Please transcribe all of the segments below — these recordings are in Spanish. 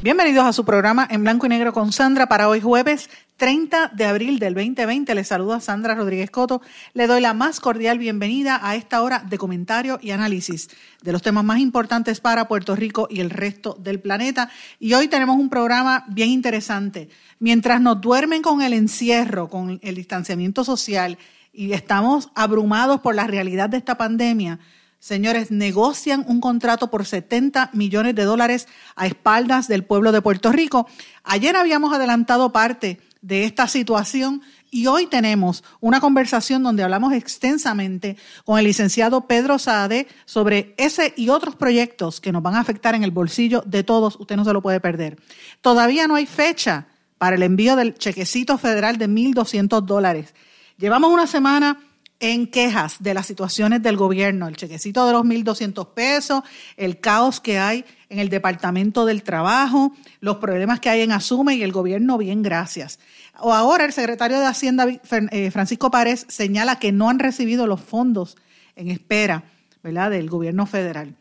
Bienvenidos a su programa en blanco y negro con Sandra para hoy jueves 30 de abril del 2020. Les saluda Sandra Rodríguez Coto. Le doy la más cordial bienvenida a esta hora de comentario y análisis de los temas más importantes para Puerto Rico y el resto del planeta. Y hoy tenemos un programa bien interesante. Mientras nos duermen con el encierro, con el distanciamiento social y estamos abrumados por la realidad de esta pandemia, señores, negocian un contrato por 70 millones de dólares a espaldas del pueblo de Puerto Rico. Ayer habíamos adelantado parte de esta situación y hoy tenemos una conversación donde hablamos extensamente con el licenciado Pedro Saade sobre ese y otros proyectos que nos van a afectar en el bolsillo de todos. Usted no se lo puede perder. Todavía no hay fecha para el envío del chequecito federal de 1.200 dólares. Llevamos una semana en quejas de las situaciones del gobierno, el chequecito de los 1.200 pesos, el caos que hay en el Departamento del Trabajo, los problemas que hay en Asume y el gobierno, bien, gracias. O ahora el secretario de Hacienda, eh, Francisco Párez, señala que no han recibido los fondos en espera ¿verdad? del gobierno federal.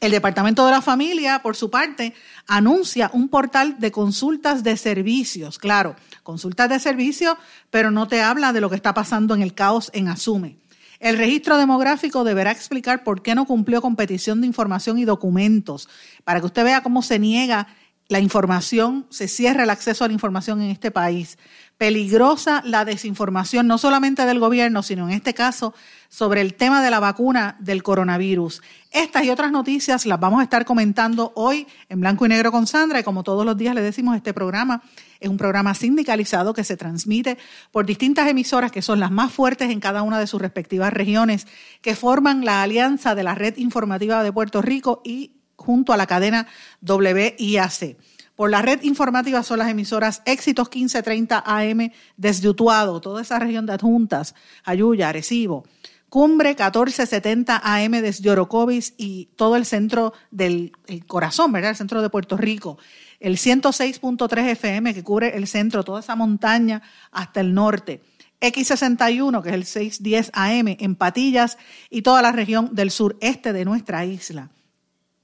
El Departamento de la Familia, por su parte, anuncia un portal de consultas de servicios. Claro, consultas de servicios, pero no te habla de lo que está pasando en el caos en Asume. El registro demográfico deberá explicar por qué no cumplió con petición de información y documentos, para que usted vea cómo se niega la información, se cierra el acceso a la información en este país. Peligrosa la desinformación, no solamente del gobierno, sino en este caso sobre el tema de la vacuna del coronavirus. Estas y otras noticias las vamos a estar comentando hoy en blanco y negro con Sandra y como todos los días le decimos, este programa es un programa sindicalizado que se transmite por distintas emisoras que son las más fuertes en cada una de sus respectivas regiones, que forman la alianza de la red informativa de Puerto Rico y junto a la cadena WIAC. Por la red informativa son las emisoras Éxitos 1530 AM desde Utuado, toda esa región de adjuntas, Ayuya, Arecibo. Cumbre 1470 AM desde Orocovis y todo el centro del corazón, ¿verdad? El centro de Puerto Rico. El 106.3 FM que cubre el centro, toda esa montaña hasta el norte. X61, que es el 610 AM en Patillas y toda la región del sureste de nuestra isla.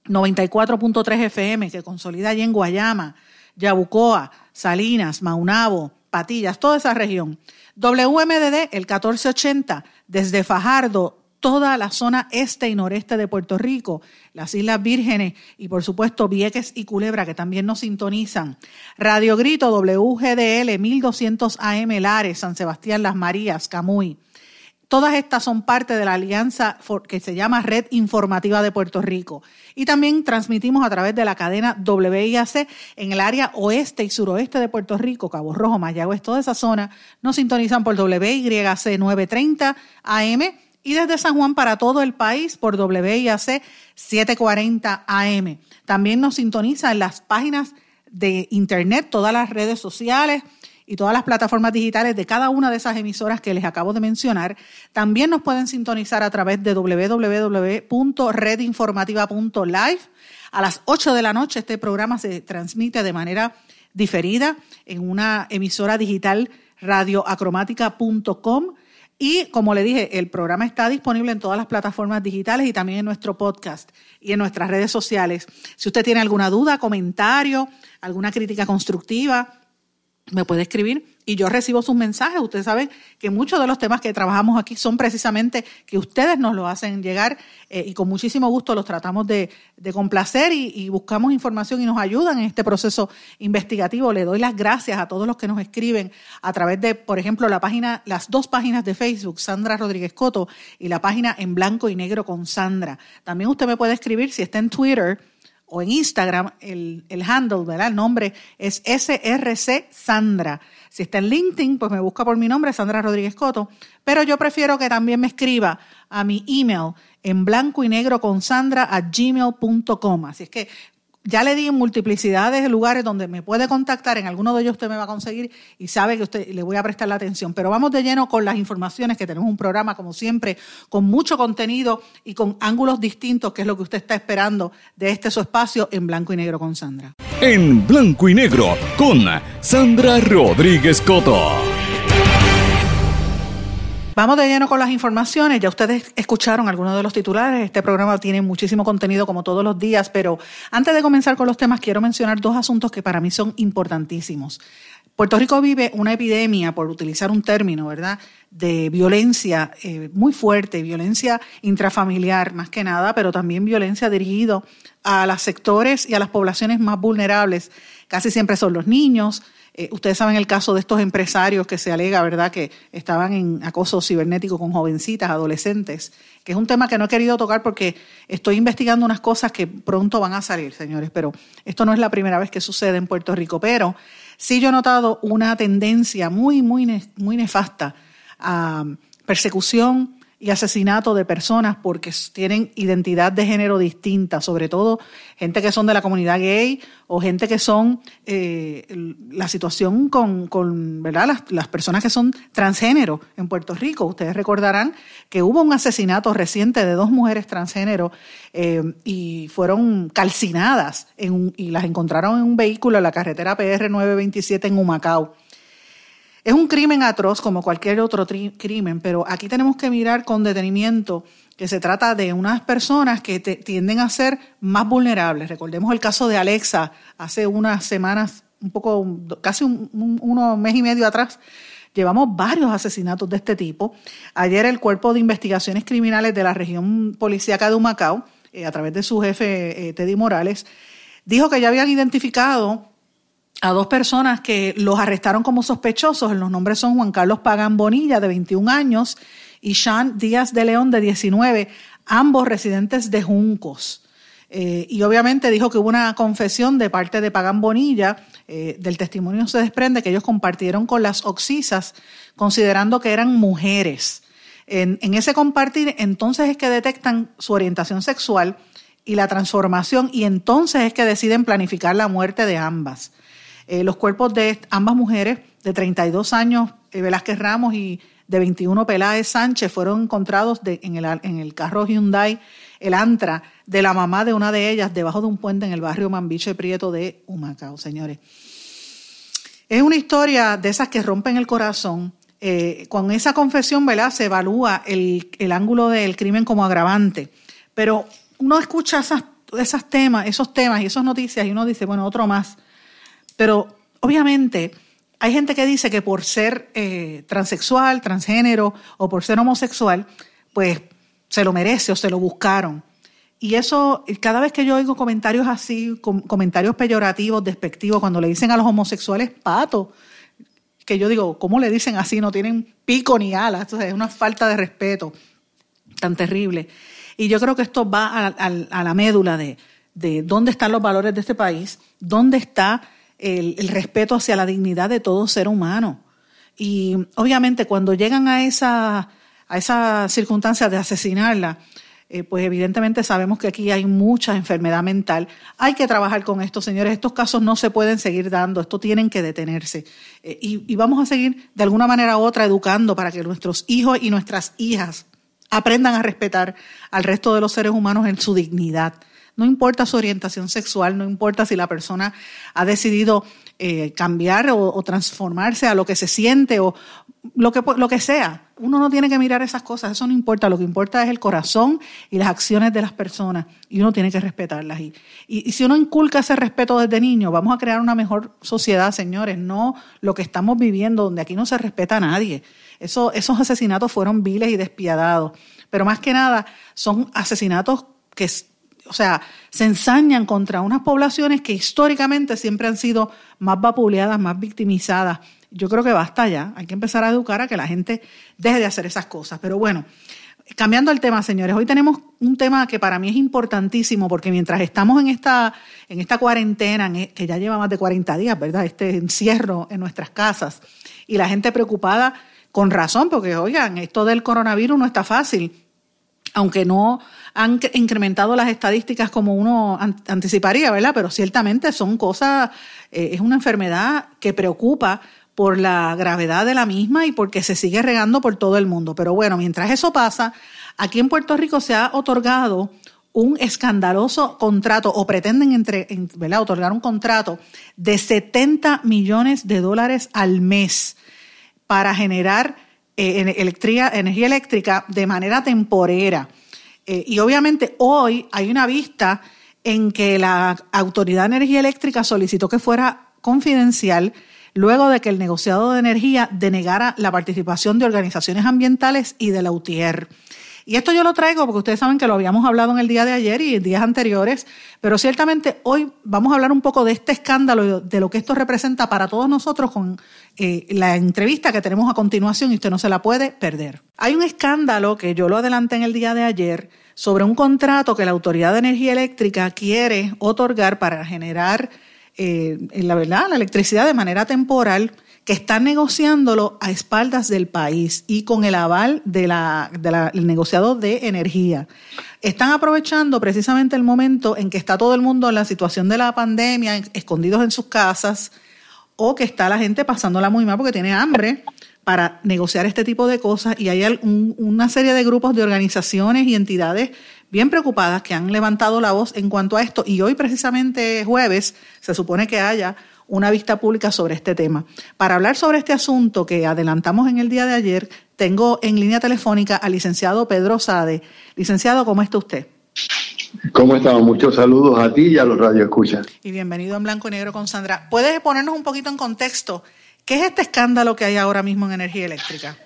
94.3 FM que consolida allí en Guayama, Yabucoa, Salinas, Maunabo, Patillas, toda esa región. WMDD, el 1480, desde Fajardo, toda la zona este y noreste de Puerto Rico, las Islas Vírgenes y por supuesto Vieques y Culebra que también nos sintonizan. Radio Grito WGDL 1200 AM Lares, San Sebastián, Las Marías, Camuy. Todas estas son parte de la alianza que se llama Red Informativa de Puerto Rico. Y también transmitimos a través de la cadena WIAC en el área oeste y suroeste de Puerto Rico, Cabo Rojo, Mayagüez, toda esa zona. Nos sintonizan por WYC 930 AM y desde San Juan para todo el país por WIAC 740 AM. También nos sintonizan las páginas de internet, todas las redes sociales y todas las plataformas digitales de cada una de esas emisoras que les acabo de mencionar. También nos pueden sintonizar a través de www.redinformativa.live. A las 8 de la noche este programa se transmite de manera diferida en una emisora digital radioacromática.com. Y como le dije, el programa está disponible en todas las plataformas digitales y también en nuestro podcast y en nuestras redes sociales. Si usted tiene alguna duda, comentario, alguna crítica constructiva, me puede escribir y yo recibo sus mensajes. Ustedes saben que muchos de los temas que trabajamos aquí son precisamente que ustedes nos lo hacen llegar eh, y con muchísimo gusto los tratamos de, complacer y, buscamos información y nos ayudan en este proceso investigativo. Le doy las gracias a todos los que nos escriben a través de, por ejemplo, la página, las dos páginas de Facebook, Sandra Rodríguez Coto, y la página en blanco y negro con Sandra. También usted me puede escribir si está en Twitter o en Instagram, el, el handle, ¿verdad? El nombre es SRC Sandra. Si está en LinkedIn, pues me busca por mi nombre, Sandra Rodríguez Coto. Pero yo prefiero que también me escriba a mi email en blanco y negro con Sandra a gmail.com. Así es que ya le di multiplicidades de lugares donde me puede contactar, en alguno de ellos usted me va a conseguir y sabe que usted le voy a prestar la atención. Pero vamos de lleno con las informaciones, que tenemos un programa, como siempre, con mucho contenido y con ángulos distintos, que es lo que usted está esperando de este su espacio en blanco y negro con Sandra. En blanco y negro con Sandra Rodríguez Coto. Vamos de lleno con las informaciones. Ya ustedes escucharon algunos de los titulares. Este programa tiene muchísimo contenido como todos los días, pero antes de comenzar con los temas, quiero mencionar dos asuntos que para mí son importantísimos. Puerto Rico vive una epidemia, por utilizar un término, ¿verdad?, de violencia eh, muy fuerte, violencia intrafamiliar más que nada, pero también violencia dirigido a los sectores y a las poblaciones más vulnerables. Casi siempre son los niños, eh, ustedes saben el caso de estos empresarios que se alega, ¿verdad?, que estaban en acoso cibernético con jovencitas, adolescentes, que es un tema que no he querido tocar porque estoy investigando unas cosas que pronto van a salir, señores, pero esto no es la primera vez que sucede en Puerto Rico, pero sí yo he notado una tendencia muy, muy, muy nefasta a persecución y asesinato de personas porque tienen identidad de género distinta, sobre todo gente que son de la comunidad gay o gente que son eh, la situación con, con ¿verdad? Las, las, personas que son transgénero en Puerto Rico. Ustedes recordarán que hubo un asesinato reciente de dos mujeres transgénero eh, y fueron calcinadas en y las encontraron en un vehículo en la carretera PR 927 en Humacao. Es un crimen atroz como cualquier otro crimen, pero aquí tenemos que mirar con detenimiento que se trata de unas personas que tienden a ser más vulnerables. Recordemos el caso de Alexa hace unas semanas, un poco, casi un, mes y medio atrás. Llevamos varios asesinatos de este tipo. Ayer el Cuerpo de Investigaciones Criminales de la región policíaca de Humacao, eh, a través de su jefe eh, Teddy Morales, dijo que ya habían identificado a dos personas que los arrestaron como sospechosos. Los nombres son Juan Carlos Pagán Bonilla, de 21 años, y Sean Díaz de León, de 19, ambos residentes de Juncos. Eh, y obviamente dijo que hubo una confesión de parte de Pagán Bonilla. Eh, del testimonio se desprende que ellos compartieron con las oxisas, considerando que eran mujeres. En, en ese compartir, entonces es que detectan su orientación sexual y la transformación, y entonces es que deciden planificar la muerte de ambas. Eh, los cuerpos de ambas mujeres, de 32 años, eh, Velázquez Ramos y de 21 Peláez Sánchez, fueron encontrados en, el, carro Hyundai, el Antra, de la mamá de una de ellas, debajo de un puente en el barrio Mambiche Prieto de Humacao, señores. Es una historia de esas que rompen el corazón. Eh, con esa confesión, ¿verdad? Se evalúa el, el, ángulo del crimen como agravante. Pero uno escucha esas, esas temas, esos temas y esas noticias y uno dice, bueno, otro más. Pero obviamente hay gente que dice que por ser eh, transexual, transgénero o por ser homosexual, pues se lo merece o se lo buscaron. Y eso, cada vez que yo oigo comentarios así, comentarios peyorativos, despectivos, cuando le dicen a los homosexuales pato, que yo digo, ¿cómo le dicen así? No tienen pico ni alas. Entonces es una falta de respeto tan terrible. Y yo creo que esto va a, la médula de, de, dónde están los valores de este país, dónde está el, respeto hacia la dignidad de todo ser humano. Y obviamente cuando llegan a esa, a esa circunstancia de asesinarla, eh, pues evidentemente sabemos que aquí hay mucha enfermedad mental. Hay que trabajar con esto, señores. Estos casos no se pueden seguir dando, esto tienen que detenerse. Eh, y, y vamos a seguir de alguna manera u otra educando para que nuestros hijos y nuestras hijas aprendan a respetar al resto de los seres humanos en su dignidad. No importa su orientación sexual, no importa si la persona ha decidido eh, cambiar o, transformarse a lo que se siente o lo que, lo que sea. Uno no tiene que mirar esas cosas, eso no importa. Lo que importa es el corazón y las acciones de las personas y uno tiene que respetarlas. Y, y, y si uno inculca ese respeto desde niño, vamos a crear una mejor sociedad, señores, no lo que estamos viviendo, donde aquí no se respeta a nadie. Eso, esos asesinatos fueron viles y despiadados. Pero más que nada, son asesinatos que o sea, se ensañan contra unas poblaciones que históricamente siempre han sido más vapuleadas, más victimizadas. Yo creo que basta ya, hay que empezar a educar a que la gente deje de hacer esas cosas. Pero bueno, Cambiando el tema, señores, hoy tenemos un tema que para mí es importantísimo porque mientras estamos en esta, en esta cuarentena, e, que ya lleva más de 40 días, ¿verdad? Este encierro en nuestras casas y la gente preocupada con razón, porque oigan, esto del coronavirus no está fácil, aunque no han incrementado las estadísticas como uno anticiparía, ¿verdad? Pero ciertamente son cosas, eh, es una enfermedad que preocupa por la gravedad de la misma y porque se sigue regando por todo el mundo. Pero bueno, mientras eso pasa, aquí en Puerto Rico se ha otorgado un escandaloso contrato o pretenden entre, ¿verdad? otorgar un contrato de 70 millones de dólares al mes para generar eh, energía eléctrica de manera temporera. Eh, y obviamente hoy hay una vista en que la Autoridad de Energía Eléctrica solicitó que fuera confidencial luego de que el negociado de energía denegara la participación de organizaciones ambientales y de la UTIER. Y esto yo lo traigo porque ustedes saben que lo habíamos hablado en el día de ayer y en días anteriores, pero ciertamente hoy vamos a hablar un poco de este escándalo, de lo que esto representa para todos nosotros con eh, la entrevista que tenemos a continuación y usted no se la puede perder. Hay un escándalo que yo lo adelanté en el día de ayer sobre un contrato que la Autoridad de Energía Eléctrica quiere otorgar para generar eh, la verdad, la electricidad de manera temporal, que están negociándolo a espaldas del país y con el aval del de negociador de energía. Están aprovechando precisamente el momento en que está todo el mundo en la situación de la pandemia, escondidos en sus casas, o que está la gente pasándola muy mal porque tiene hambre para negociar este tipo de cosas y hay una serie de grupos de organizaciones y entidades bien preocupadas que han levantado la voz en cuanto a esto y hoy precisamente jueves se supone que haya una vista pública sobre este tema. Para hablar sobre este asunto que adelantamos en el día de ayer, tengo en línea telefónica al licenciado Pedro Sade. Licenciado, ¿cómo está usted? ¿Cómo estamos? Muchos saludos a ti y a los radioescuchas. Y bienvenido en Blanco y Negro con Sandra. ¿Puedes ponernos un poquito en contexto? ¿Qué es este escándalo que hay ahora mismo en energía eléctrica?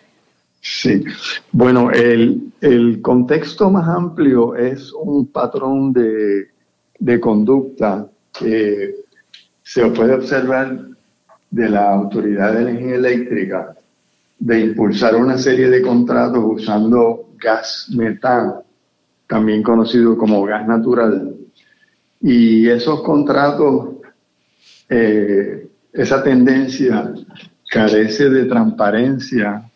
Sí, bueno, el, contexto más amplio es un patrón de, conducta que se puede observar de la Autoridad de Energía Eléctrica de impulsar una serie de contratos usando gas metano, también conocido como gas natural. Y esos contratos, eh, esa tendencia carece de transparencia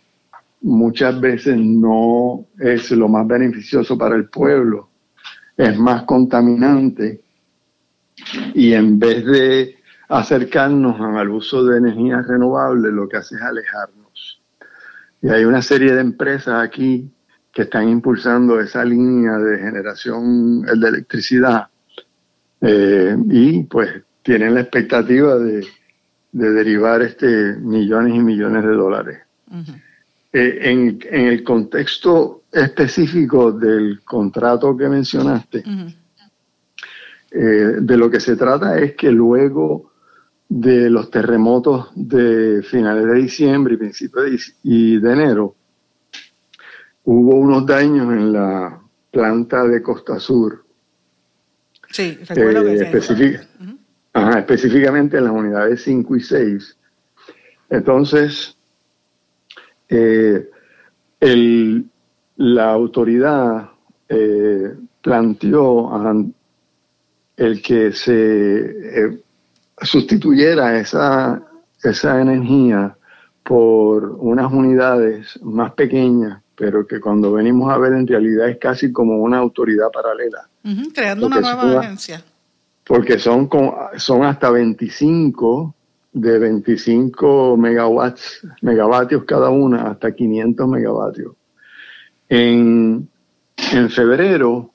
muchas veces no es lo más beneficioso para el pueblo, es más contaminante y en vez de acercarnos al uso de energías renovables, lo que hace es alejarnos. Y hay una serie de empresas aquí que están impulsando esa línea de generación de electricidad eh, y pues tienen la expectativa de, derivar este millones y millones de dólares. Eh, en, el contexto específico del contrato que mencionaste, eh, de lo que se trata es que luego de los terremotos de finales de diciembre y principios de, y de enero, hubo unos daños en la planta de Costa Sur. Sí, recuerdo que eh, específicamente en las unidades 5 y 6. Entonces, eh, la autoridad eh, planteó el que se sustituyera esa, esa energía por unas unidades más pequeñas, pero que cuando venimos a ver en realidad es casi como una autoridad paralela. creando una nueva agencia. Porque son, son hasta 25 de 25 megawatts, megavatios cada una hasta 500 megavatios. En, en febrero,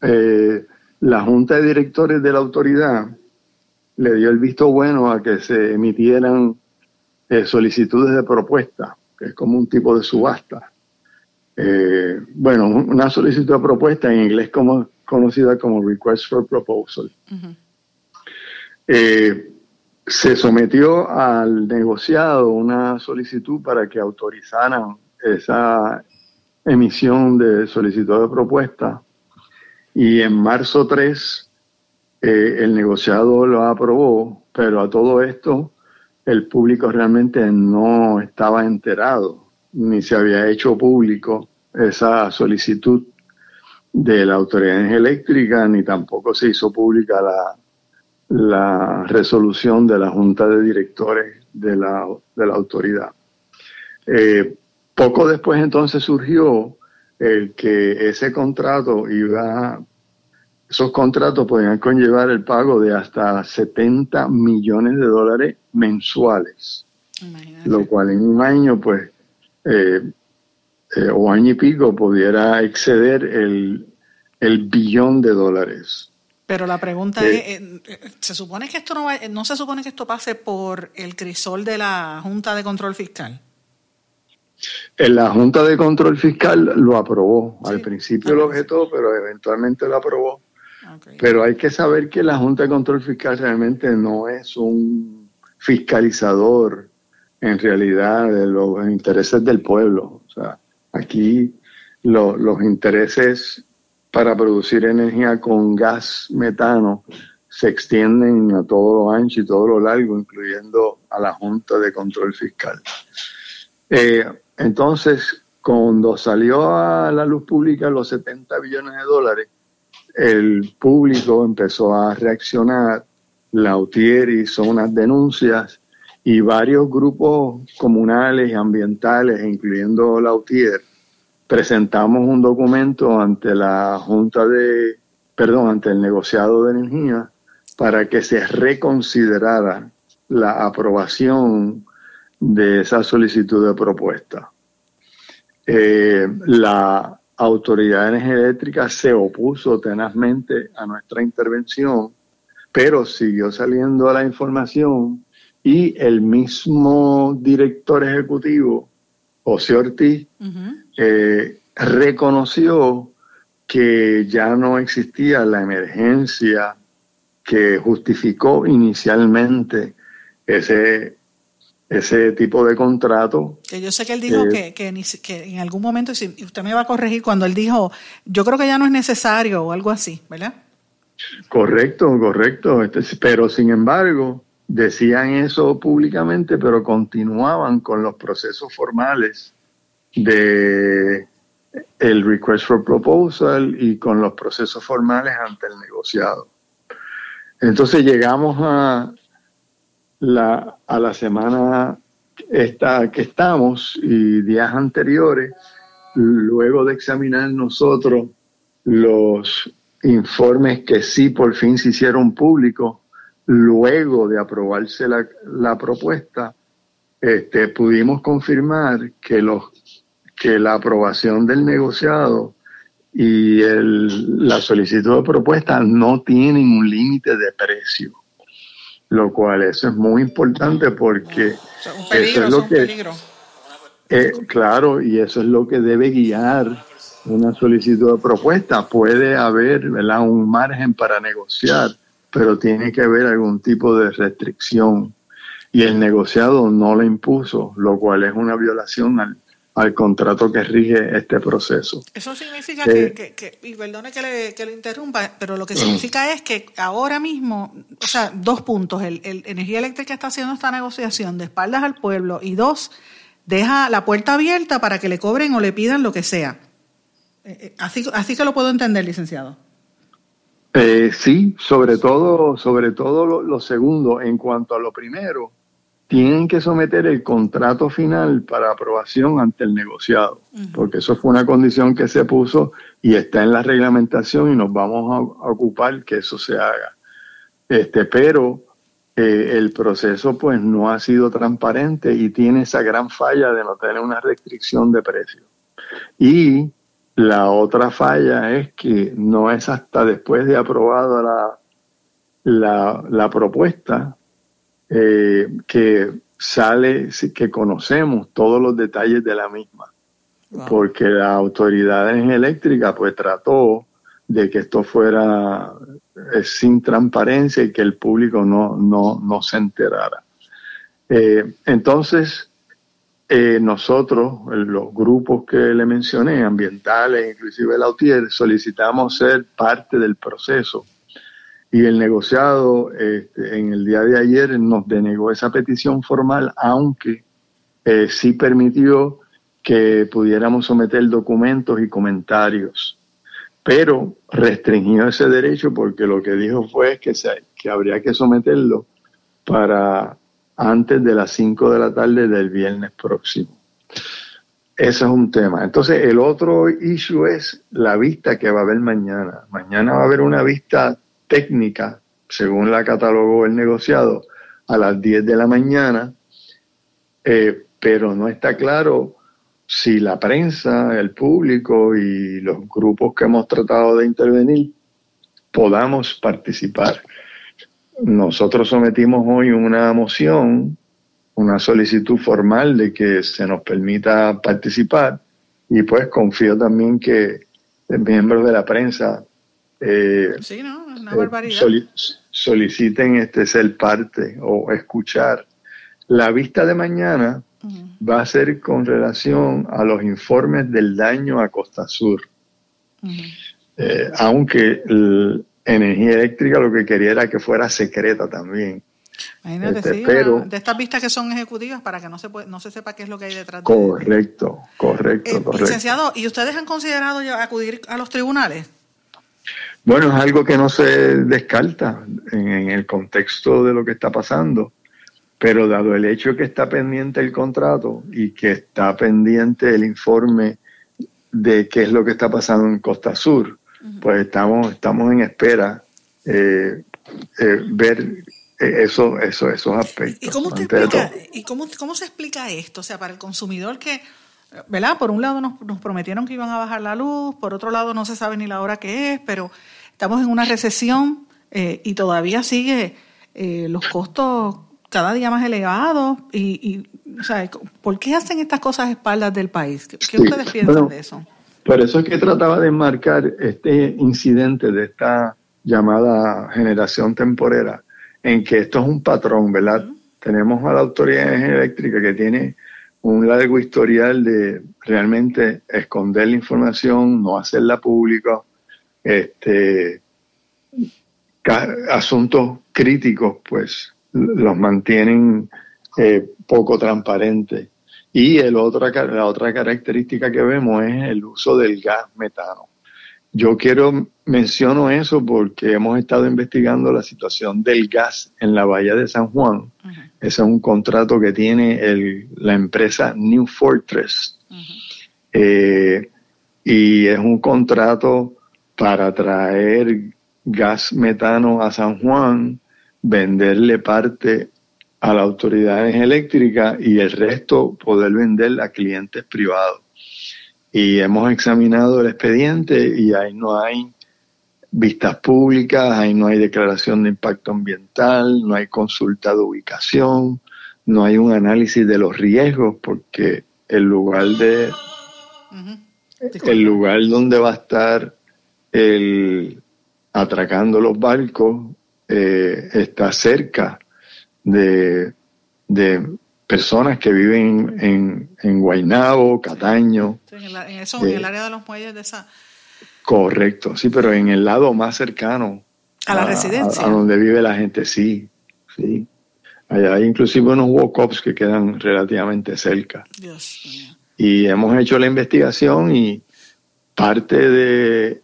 eh, la Junta de Directores de la autoridad le dio el visto bueno a que se emitieran eh, solicitudes de propuesta, que es como un tipo de subasta. Eh, bueno, una solicitud de propuesta en inglés como, conocida como Request for Proposal se sometió al negociado una solicitud para que autorizaran esa emisión de solicitud de propuesta y en marzo 3 eh, el negociado lo aprobó, pero a todo esto el público realmente no estaba enterado ni se había hecho público esa solicitud de la Autoridad Eléctrica, ni tampoco se hizo pública la, la resolución de la Junta de Directores de la, de la autoridad. Eh, poco después entonces surgió el que ese contrato iba, esos contratos podían conllevar el pago de hasta 70 millones de dólares mensuales, lo cual en un año, pues, eh, eh, o año y pico, pudiera exceder el, el billón de dólares. Pero la pregunta es, ¿se supone que esto no no se supone que esto pase por el crisol de la Junta de Control Fiscal? En la Junta de Control Fiscal lo aprobó. Al principio lo objetó, pero eventualmente lo aprobó. Pero hay que saber que la Junta de Control Fiscal realmente no es un fiscalizador en realidad de los intereses del pueblo. O sea, aquí los intereses para producir energía con gas metano se extienden a todo lo ancho y todo lo largo, incluyendo a la Junta de Control Fiscal. Eh, entonces, cuando salió a la luz pública los 70 billones de dólares, el público empezó a reaccionar, Lautier hizo unas denuncias y varios grupos comunales y ambientales, incluyendo Lautier, presentamos un documento ante la Junta de, perdón, ante el negociado de energía para que se reconsiderara la aprobación de esa solicitud de propuesta. Eh, la Autoridad Energética se opuso tenazmente a nuestra intervención, pero siguió saliendo la información y el mismo director ejecutivo, José Ortiz, eh, reconoció que ya no existía la emergencia que justificó inicialmente ese ese tipo de contrato. Que yo sé que él dijo que, que, en algún momento, si usted me va a corregir, cuando él dijo, yo creo que ya no es necesario o algo así, ¿verdad? Correcto, correcto. Este, pero sin embargo, decían eso públicamente, pero continuaban con los procesos formales de el request for proposal y con los procesos formales ante el negociado. Entonces llegamos a, la, a la semana esta, que estamos y días anteriores, luego de examinar nosotros los informes que sí por fin se hicieron públicos, luego de aprobarse la, la propuesta, este, pudimos confirmar que, los, que la aprobación del negociado y el, la solicitud de propuesta no tienen un límite de precio lo cual eso es muy importante porque eso es lo que eh, claro y eso es lo que debe guiar una solicitud de propuesta. Puede haber ¿verdad? un margen para negociar pero tiene que haber algún tipo de restricción. Y el negociado no la impuso lo cual es una violación al, al contrato que rige este proceso. Eso significa que, que, y perdone que le, que le, interrumpa, pero lo que significa es que ahora mismo, o sea, dos puntos, el, el, Energía Eléctrica está haciendo esta negociación de espaldas al pueblo y dos, deja la puerta abierta para que le cobren o le pidan lo que sea. Eh, eh, así, así que lo puedo entender, licenciado. Eh, sí, sobre todo, sobre todo lo, lo segundo, en cuanto a lo primero, tienen que someter el contrato final para aprobación ante el negociado, porque eso fue una condición que se puso y está en la reglamentación y nos vamos a, ocupar que eso se haga. Este, pero eh, el proceso pues no ha sido transparente y tiene esa gran falla de no tener una restricción de precio. Y la otra falla es que no es hasta después de aprobada la, la, la propuesta eh, que sale, que conocemos todos los detalles de la misma. Porque la autoridad eléctrica pues trató de que esto fuera eh, sin transparencia y que el público no, no, no se enterara. Eh, entonces, nosotros, los grupos que le mencioné, ambientales, inclusive el Autier, solicitamos ser parte del proceso y el negociado este, en el día de ayer nos denegó esa petición formal, aunque eh, sí permitió que pudiéramos someter documentos y comentarios, pero restringió ese derecho porque lo que dijo fue que, se, que habría que someterlo para antes de las 5 de la tarde del viernes próximo. Ese es un tema. Entonces, el otro issue es la vista que va a haber mañana. Mañana va a haber una vista técnica, según la catalogó el negociado, a las 10 de la mañana, eh, pero no está claro si la prensa, el público y los grupos que hemos tratado de intervenir podamos participar. Nosotros sometimos hoy una moción, una solicitud formal de que se nos permita participar y pues confío también que miembros de la prensa eh, sí, ¿no? Una barbaridad. soliciten este ser parte o escuchar. La vista de mañana va a ser con relación a los informes del daño a Costa Sur. Eh, aunque la energía eléctrica lo que quería era que fuera secreta también. Este, pero, de estas vistas que son ejecutivas para que no se no se sepa qué es lo que hay detrás correcto, de correcto, eh, correcto. Licenciado, ¿y ustedes han considerado acudir a los tribunales? Bueno, es algo que no se descarta en el contexto de lo que está pasando. Pero dado el hecho que está pendiente el contrato y que está pendiente el informe de qué es lo que está pasando en Costa Sur, pues estamos, estamos en espera eh, eh, ver eh, eso, eso, esos aspectos. ¿Y, cómo, explica, ¿y cómo, cómo, se explica esto? O sea, para el consumidor que, ¿verdad? Por un lado nos, nos, prometieron que iban a bajar la luz, por otro lado no se sabe ni la hora que es, pero estamos en una recesión y todavía sigue los costos cada día más elevados y, o sea, ¿por qué hacen estas cosas a espaldas del país? ¿Qué, ustedes piensan de eso? Por eso es que trataba de enmarcar este incidente de esta llamada generación temporera, en que esto es un patrón, ¿verdad? Tenemos a la autoridad eléctrica que tiene un largo historial de realmente esconder la información, no hacerla pública, este, asuntos críticos, pues los mantienen eh, poco transparentes. Y el la otra característica que vemos es el uso del gas metano. Yo quiero, menciono eso porque hemos estado investigando la situación del gas en la bahía de San Juan. Ese es un contrato que tiene el, la empresa New Fortress. Eh, y es un contrato para traer gas metano a San Juan venderle parte a las autoridades eléctricas y el resto poder vender a clientes privados. Y hemos examinado el expediente y ahí no hay vistas públicas, ahí no hay declaración de impacto ambiental, no hay consulta de ubicación, no hay un análisis de los riesgos porque el lugar de el lugar donde va a estar el atracando los barcos eh, está cerca de, personas que viven en, en Guaynabo, Cataño. en, eso, en el eh, área de los muelles de esa... Correcto, sí, pero en el lado más cercano. A la residencia. A, donde vive la gente, sí, sí. Hay, inclusive unos walk-ups que quedan relativamente cerca. Dios Y hemos hecho la investigación y parte de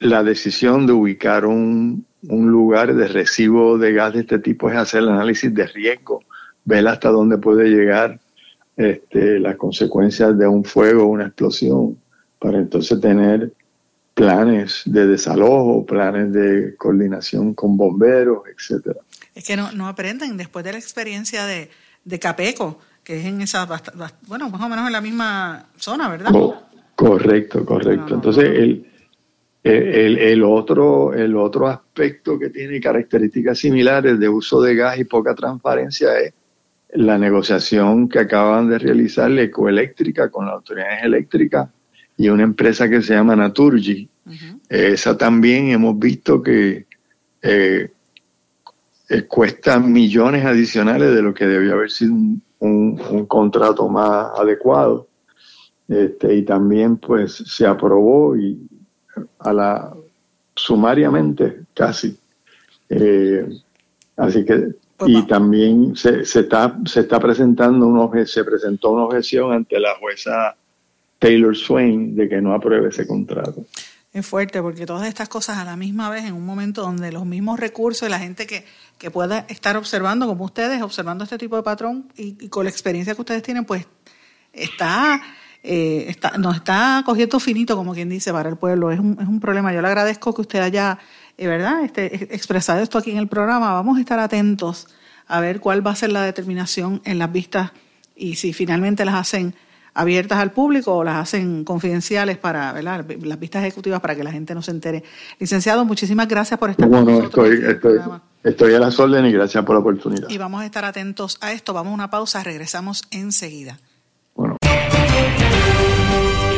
la decisión de ubicar un, un lugar de recibo de gas de este tipo es hacer el análisis de riesgo, ver hasta dónde puede llegar este, las consecuencias de un fuego o una explosión, para entonces tener planes de desalojo, planes de coordinación con bomberos, etcétera. Es que no, no aprenden después de la experiencia de, de Capeco, que es en esa, bueno, más o menos en la misma zona, ¿verdad? correcto, correcto. Entonces, el, el, otro, el otro aspecto que tiene características similares de uso de gas y poca transparencia es la negociación que acaban de realizar la Ecoeléctrica con las autoridades eléctricas y una empresa que se llama Naturgy. Esa también hemos visto que eh, eh, cuesta millones adicionales de lo que debió haber sido un, un contrato más adecuado. Este, y también pues se aprobó y a la sumariamente casi. Eh, así que Pues y también se, se, está, se está presentando una se presentó una objeción ante la jueza Taylor Swain de que no apruebe ese contrato. Es fuerte porque todas estas cosas a la misma vez, en un momento donde los mismos recursos y la gente que, que pueda estar observando, como ustedes, observando este tipo de patrón y, con la experiencia que ustedes tienen, pues está, eh, está, nos está cogiendo finito, como quien dice, para el pueblo. Es un, es un problema. Yo le agradezco que usted haya, ¿verdad?, este, expresado esto aquí en el programa. Vamos a estar atentos a ver cuál va a ser la determinación en las vistas y si finalmente las hacen abiertas al público o las hacen confidenciales para ¿verdad? las vistas ejecutivas para que la gente no se entere. Licenciado, muchísimas gracias por estar con nosotros. Estoy, estoy, estoy a las órdenes y gracias por la oportunidad. Y vamos a estar atentos a esto. Vamos a una pausa, regresamos enseguida.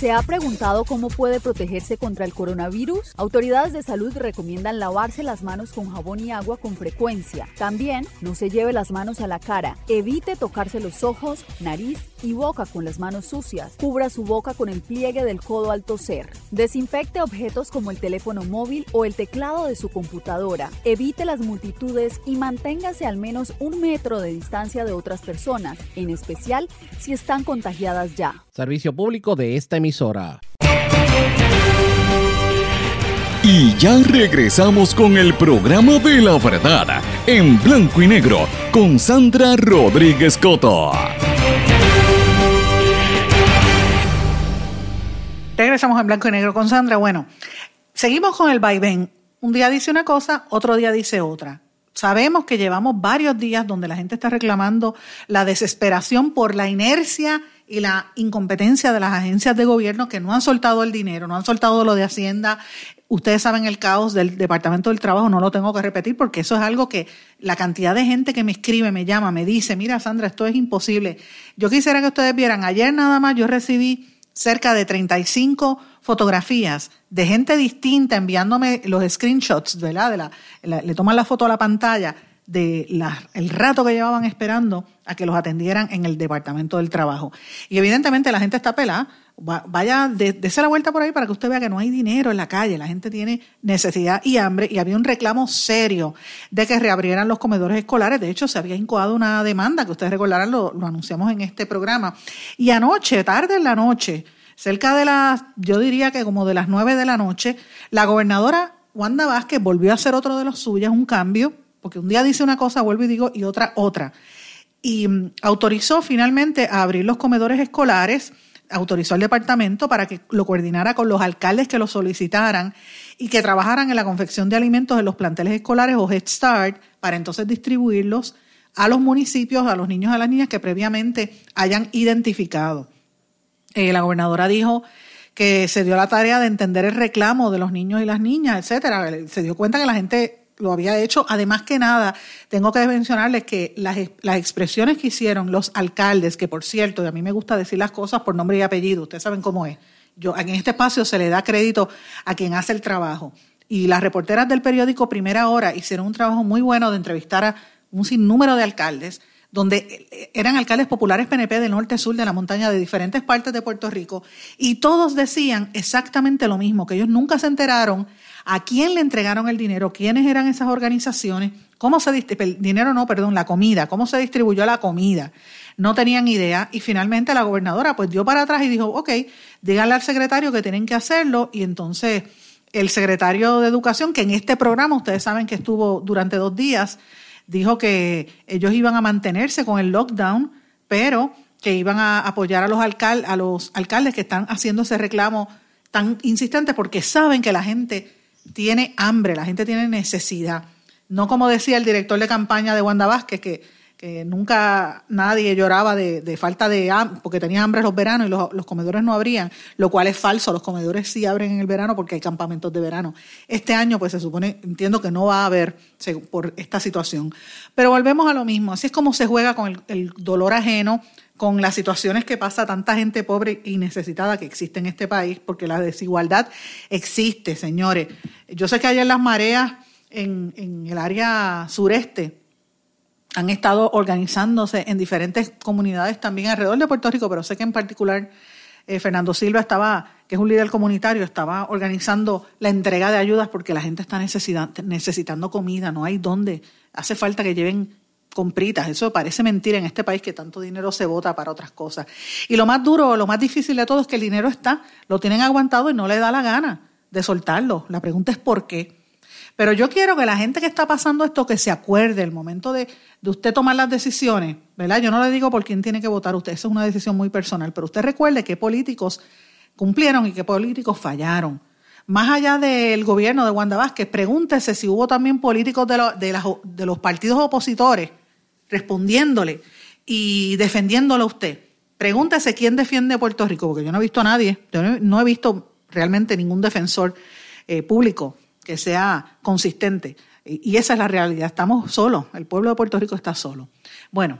¿Se ha preguntado cómo puede protegerse contra el coronavirus? Autoridades de salud recomiendan lavarse las manos con jabón y agua con frecuencia. También no se lleve las manos a la cara. Evite tocarse los ojos, nariz y boca con las manos sucias. Cubra su boca con el pliegue del codo al toser. Desinfecte objetos como el teléfono móvil o el teclado de su computadora. Evite las multitudes y manténgase al menos un metro de distancia de otras personas, en especial si están contagiadas ya. Servicio público de esta emisora. Y ya regresamos con el programa de la verdad, en blanco y negro, con Sandra Rodríguez Coto. Regresamos en blanco y negro con Sandra. Bueno, seguimos con el vaivén. Un día dice una cosa, otro día dice otra. Sabemos que llevamos varios días donde la gente está reclamando la desesperación por la inercia y la incompetencia de las agencias de gobierno que no han soltado el dinero, no han soltado lo de Hacienda. Ustedes saben el caos del Departamento del Trabajo, no lo tengo que repetir porque eso es algo que la cantidad de gente que me escribe, me llama, me dice, mira Sandra, esto es imposible. Yo quisiera que ustedes vieran, ayer nada más yo recibí cerca de 35 fotografías de gente distinta enviándome los screenshots, ¿verdad? De la, le toman la foto a la pantalla de el rato que llevaban esperando a que los atendieran en el Departamento del Trabajo. Y evidentemente la gente está pelada. Vaya, dése la vuelta por ahí para que usted vea que no hay dinero en la calle. La gente tiene necesidad y hambre y había un reclamo serio de que reabrieran los comedores escolares. De hecho, se había incoado una demanda que ustedes recordarán, lo, lo anunciamos en este programa. Y anoche, tarde en la noche, cerca de las, yo diría que como de las nueve de la noche, la gobernadora Wanda Vázquez volvió a hacer otro de los suyos, un cambio porque un día dice una cosa, vuelvo y digo, y otra, otra. Y mm, autorizó finalmente a abrir los comedores escolares, autorizó al departamento para que lo coordinara con los alcaldes que lo solicitaran y que trabajaran en la confección de alimentos en los planteles escolares o Head Start para entonces distribuirlos a los municipios, a los niños a las niñas que previamente hayan identificado. Eh, la gobernadora dijo que se dio la tarea de entender el reclamo de los niños y las niñas, etcétera. Se dio cuenta que la gente lo había hecho. Además que nada, tengo que mencionarles que las, las, expresiones que hicieron los alcaldes, que por cierto, y a mí me gusta decir las cosas por nombre y apellido, ustedes saben cómo es. Yo, en este espacio se le da crédito a quien hace el trabajo. Y las reporteras del periódico Primera Hora hicieron un trabajo muy bueno de entrevistar a un sinnúmero de alcaldes, donde eran alcaldes populares PNP del norte, sur, de la montaña, de diferentes partes de Puerto Rico, y todos decían exactamente lo mismo, que ellos nunca se enteraron a quién le entregaron el dinero, quiénes eran esas organizaciones, cómo se dinero no, perdón, la comida, cómo se distribuyó la comida. No tenían idea. Y finalmente la gobernadora pues dio para atrás y dijo, ok, díganle al secretario que tienen que hacerlo y entonces el secretario de Educación, que en este programa ustedes saben que estuvo durante dos días, dijo que ellos iban a mantenerse con el lockdown, pero que iban a apoyar a los alcaldes que están haciendo ese reclamo tan insistente porque saben que la gente tiene hambre, la gente tiene necesidad. No como decía el director de campaña de Wanda Vázquez, que, nunca nadie lloraba de, falta de hambre, porque tenía hambre los veranos y los, comedores no abrían, lo cual es falso, los comedores sí abren en el verano porque hay campamentos de verano. Este año, pues se supone, entiendo que no va a haber por esta situación. Pero volvemos a lo mismo, así es como se juega con el, el dolor ajeno, con las situaciones que pasa tanta gente pobre y necesitada que existe en este país, porque la desigualdad existe, señores. Yo sé que hay en las mareas en, el área sureste, han estado organizándose en diferentes comunidades también alrededor de Puerto Rico, pero sé que en particular eh, Fernando Silva estaba, que es un líder comunitario, estaba organizando la entrega de ayudas porque la gente está necesitando comida, no hay dónde. Hace falta que lleven compritas. Eso parece mentira en este país que tanto dinero se vota para otras cosas. Y lo más duro, lo más difícil de todo es que el dinero está, lo tienen aguantado y no le da la gana de soltarlo. La pregunta es por qué. Pero yo quiero que la gente que está pasando esto, que se acuerde el momento de, de usted tomar las decisiones, ¿verdad? Yo no le digo por quién tiene que votar usted, esa es una decisión muy personal, pero usted recuerde qué políticos cumplieron y qué políticos fallaron. Más allá del gobierno de Wanda Vázquez, pregúntese si hubo también políticos de, de, de los partidos opositores respondiéndole y defendiéndolo a usted. Pregúntese quién defiende Puerto Rico, porque yo no he visto a nadie, yo no he visto realmente ningún defensor eh, público que sea consistente. Y, esa es la realidad, estamos solos, el pueblo de Puerto Rico está solo. Bueno,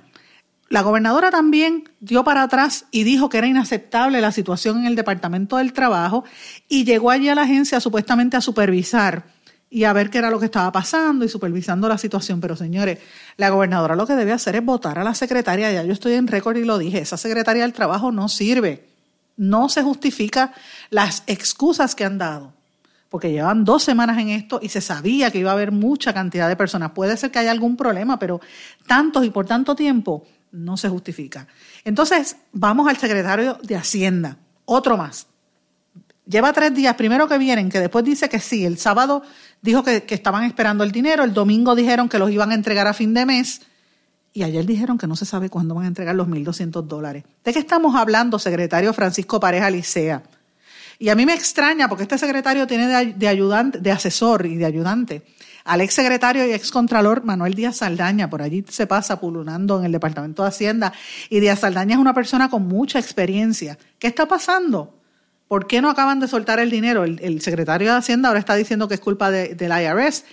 la gobernadora también dio para atrás y dijo que era inaceptable la situación en el Departamento del Trabajo y llegó allí a la agencia supuestamente a supervisar y a ver qué era lo que estaba pasando y supervisando la situación. Pero señores, la gobernadora lo que debe hacer es votar a la secretaria. Ya yo estoy en récord y lo dije, esa secretaria del trabajo no sirve. No se justifica las excusas que han dado. Porque llevan dos semanas en esto y se sabía que iba a haber mucha cantidad de personas. Puede ser que haya algún problema, pero tantos y por tanto tiempo no se justifica. Entonces, vamos al secretario de Hacienda. Otro más. Lleva tres días, primero que vienen, que después dice que sí, el sábado dijo que, estaban esperando el dinero, el domingo dijeron que los iban a entregar a fin de mes y ayer dijeron que no se sabe cuándo van a entregar los 1.200 dólares. ¿De qué estamos hablando, secretario Francisco Pareja Licea? Y a mí me extraña porque este secretario tiene de, ayudante, de asesor y de ayudante al ex secretario y ex contralor Manuel Díaz Saldaña, por allí se pasa pululando en el Departamento de Hacienda, y Díaz Saldaña es una persona con mucha experiencia. ¿Qué está pasando? ¿Por qué no acaban de soltar el dinero? El, secretario de Hacienda ahora está diciendo que es culpa del IRS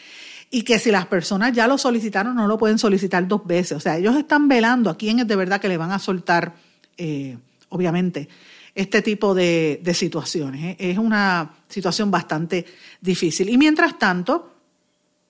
y que si las personas ya lo solicitaron no lo pueden solicitar dos veces. O sea, ellos están velando a quién es de verdad que le van a soltar, eh, obviamente, este tipo de, situaciones. ¿eh? Es una situación bastante difícil. Y mientras tanto,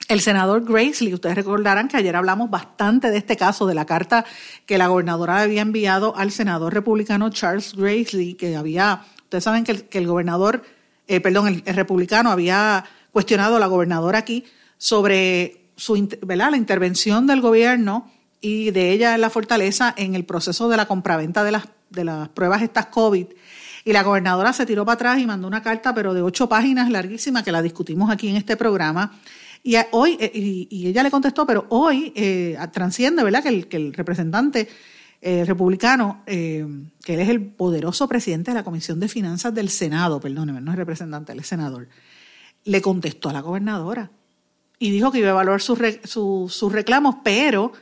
el senador Gracely, ustedes recordarán que ayer hablamos bastante de este caso, de la carta que la gobernadora había enviado al senador republicano Charles Gracely, que había Ustedes saben que el, gobernador, eh, perdón, el, republicano había cuestionado a la gobernadora aquí sobre su, la intervención del gobierno y de ella en la fortaleza en el proceso de la compraventa de las, de las pruebas estas COVID. Y la gobernadora se tiró para atrás y mandó una carta, pero de ocho páginas larguísima, que la discutimos aquí en este programa. Y hoy, eh, y, ella le contestó, pero hoy eh, transciende, ¿verdad? Que el, que el representante eh, republicano, eh, que él es el poderoso presidente de la Comisión de Finanzas del Senado, perdóneme, no es representante, él es senador, le contestó a la gobernadora y dijo que iba a evaluar sus, sus reclamos, pero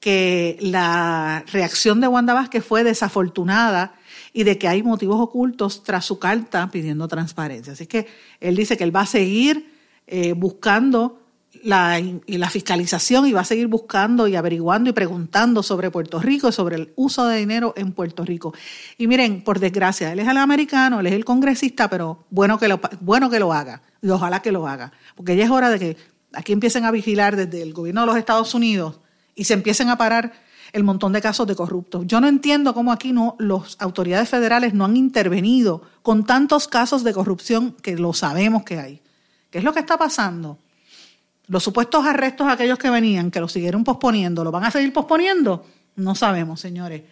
que la reacción de Wanda Vázquez fue desafortunada y de que hay motivos ocultos tras su carta pidiendo transparencia. Así que él dice que él va a seguir eh, buscando la, la fiscalización y va a seguir buscando y averiguando y preguntando sobre Puerto Rico y sobre el uso de dinero en Puerto Rico. Y miren, por desgracia, él es el americano, él es el congresista, pero bueno que lo, bueno que lo haga y ojalá que lo haga, porque ya es hora de que aquí empiecen a vigilar desde el gobierno de los Estados Unidos y se empiecen a parar el montón de casos de corruptos. Yo no entiendo cómo aquí no las autoridades federales no han intervenido con tantos casos de corrupción que lo sabemos que hay. ¿Qué es lo que está pasando? Los supuestos arrestos aquellos que venían, que los siguieron posponiendo, ¿lo van a seguir posponiendo? No sabemos, señores.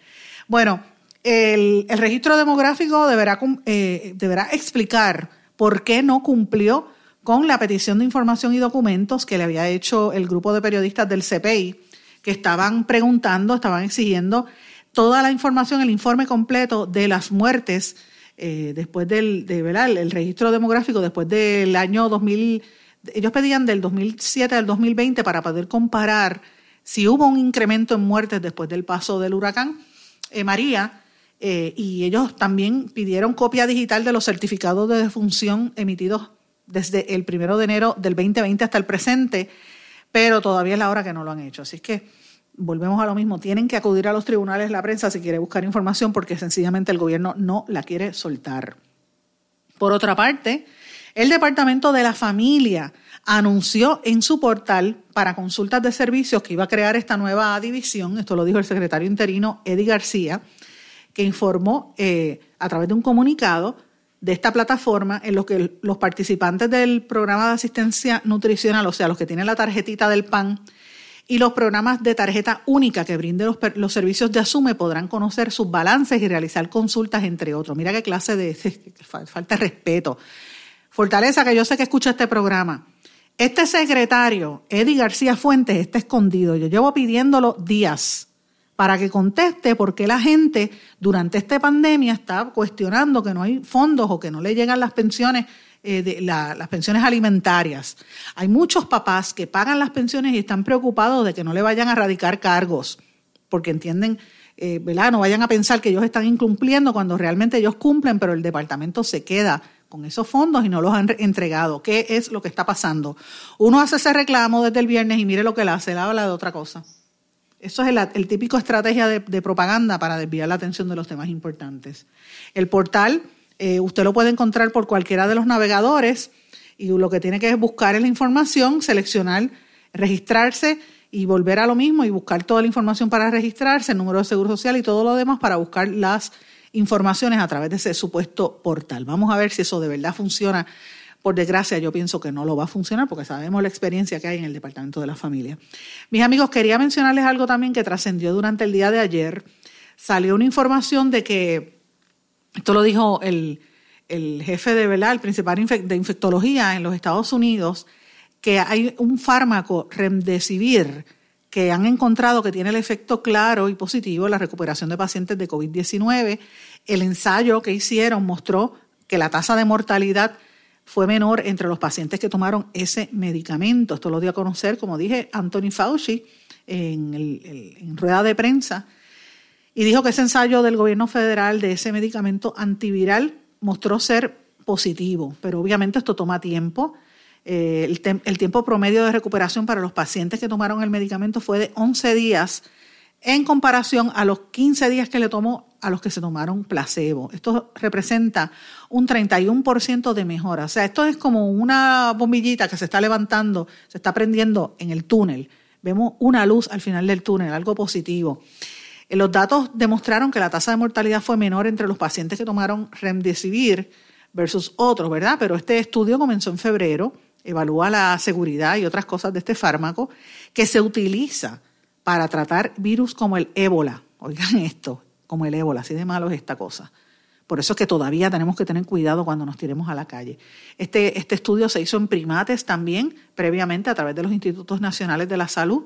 Bueno, el, registro demográfico deberá, eh, deberá explicar por qué no cumplió con la petición de información y documentos que le había hecho el grupo de periodistas del CPI, que estaban preguntando, estaban exigiendo toda la información, el informe completo de las muertes eh, después del de, el registro demográfico después del año 2000 ellos pedían del 2007 al 2020 para poder comparar si hubo un incremento en muertes después del paso del huracán eh, María, eh, y ellos también pidieron copia digital de los certificados de defunción emitidos desde el primero de enero del 2020 hasta el presente, pero todavía es la hora que no lo han hecho. Así que volvemos a lo mismo, tienen que acudir a los tribunales la prensa si quiere buscar información porque sencillamente el gobierno no la quiere soltar. Por otra parte, El Departamento de la Familia anunció en su portal para consultas de servicios que iba a crear esta nueva división, esto lo dijo el secretario interino Eddie García, que informó eh, a través de un comunicado de esta plataforma en lo que los participantes del programa de asistencia nutricional, o sea, los que tienen la tarjetita del PAN, y los programas de tarjeta única que brinden los, servicios de Asume podrán conocer sus balances y realizar consultas, entre otros. Mira qué clase de, falta de respeto. Fortaleza, que yo sé que escucha este programa. Este secretario, Eddie García Fuentes, está escondido. Yo llevo pidiéndolo días para que conteste por qué la gente durante esta pandemia está cuestionando que no hay fondos o que no le llegan las pensiones eh, las pensiones alimentarias. Hay muchos papás que pagan las pensiones y están preocupados de que no le vayan a radicar cargos, porque entienden, eh. No vayan a pensar que ellos están incumpliendo cuando realmente ellos cumplen, pero el departamento se queda con esos fondos y no los han entregado. ¿Qué es lo que está pasando? Uno hace ese reclamo desde el viernes y mire lo que le hace, le habla de otra cosa. Eso es el, típico estrategia de, propaganda para desviar la atención de los temas importantes. El portal eh, usted lo puede encontrar por cualquiera de los navegadores y lo que tiene que es buscar la información, seleccionar, registrarse y volver a lo mismo y buscar toda la información para registrarse, el número de seguro social y todo lo demás para buscar las informaciones a través de ese supuesto portal. Vamos a ver si eso de verdad funciona. Por desgracia, yo pienso que no lo va a funcionar porque sabemos la experiencia que hay en el Departamento de la Familia. Mis amigos, quería mencionarles algo también que trascendió durante el día de ayer. Salió una información de que esto lo dijo el, jefe de ¿verdad? el principal de infectología en los Estados Unidos, que hay un fármaco remdesivir que han encontrado que tiene el efecto claro y positivo en la recuperación de pacientes de COVID-19. El ensayo que hicieron mostró que la tasa de mortalidad fue menor entre los pacientes que tomaron ese medicamento. Esto lo dio a conocer, como dije, Anthony Fauci en, en rueda de prensa y dijo que ese ensayo del gobierno federal de ese medicamento antiviral mostró ser positivo, pero obviamente esto toma tiempo. Eh, el, tiempo promedio de recuperación para los pacientes que tomaron el medicamento fue de 11 días en comparación a los 15 días que le tomó a los que se tomaron placebo. Esto representa un 31% de mejora. O sea, esto es como una bombillita que se está levantando, se está prendiendo en el túnel. Vemos una luz al final del túnel, algo positivo. Eh, los datos demostraron que la tasa de mortalidad fue menor entre los pacientes que tomaron Remdesivir versus otros, ¿verdad? Pero este estudio comenzó en febrero, evalúa la seguridad y otras cosas de este fármaco que se utiliza para tratar virus como el ébola. Oigan esto, como el ébola, así de malo es esta cosa. Por eso es que todavía tenemos que tener cuidado cuando nos tiremos a la calle. Este, este estudio se hizo en primates también, previamente a través de los Institutos Nacionales de la Salud,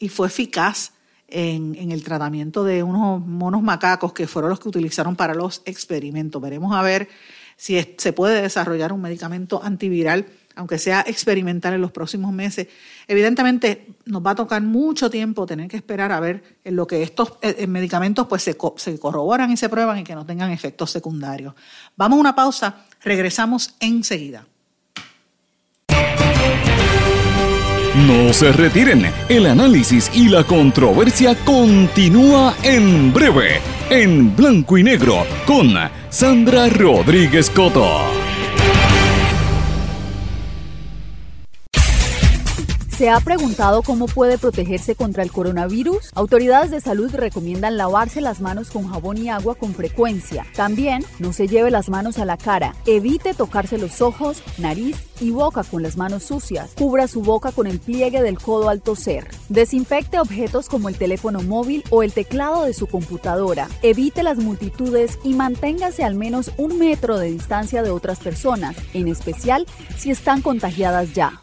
y fue eficaz en, el tratamiento de unos monos macacos que fueron los que utilizaron para los experimentos. Veremos a ver si se puede desarrollar un medicamento antiviral, aunque sea experimental en los próximos meses. Evidentemente nos va a tocar mucho tiempo tener que esperar a ver en lo que estos eh, eh, medicamentos pues se, se corroboran y se prueban y que no tengan efectos secundarios. Vamos a una pausa, regresamos enseguida. No se retiren, el análisis y la controversia continúa en breve, en blanco y negro, con Sandra Rodríguez Coto. ¿Se ha preguntado cómo puede protegerse contra el coronavirus? Autoridades de salud recomiendan lavarse las manos con jabón y agua con frecuencia. También no se lleve las manos a la cara. Evite tocarse los ojos, nariz y boca con las manos sucias. Cubra su boca con el pliegue del codo al toser. Desinfecte objetos como el teléfono móvil o el teclado de su computadora. Evite las multitudes y manténgase al menos un metro de distancia de otras personas, en especial si están contagiadas ya.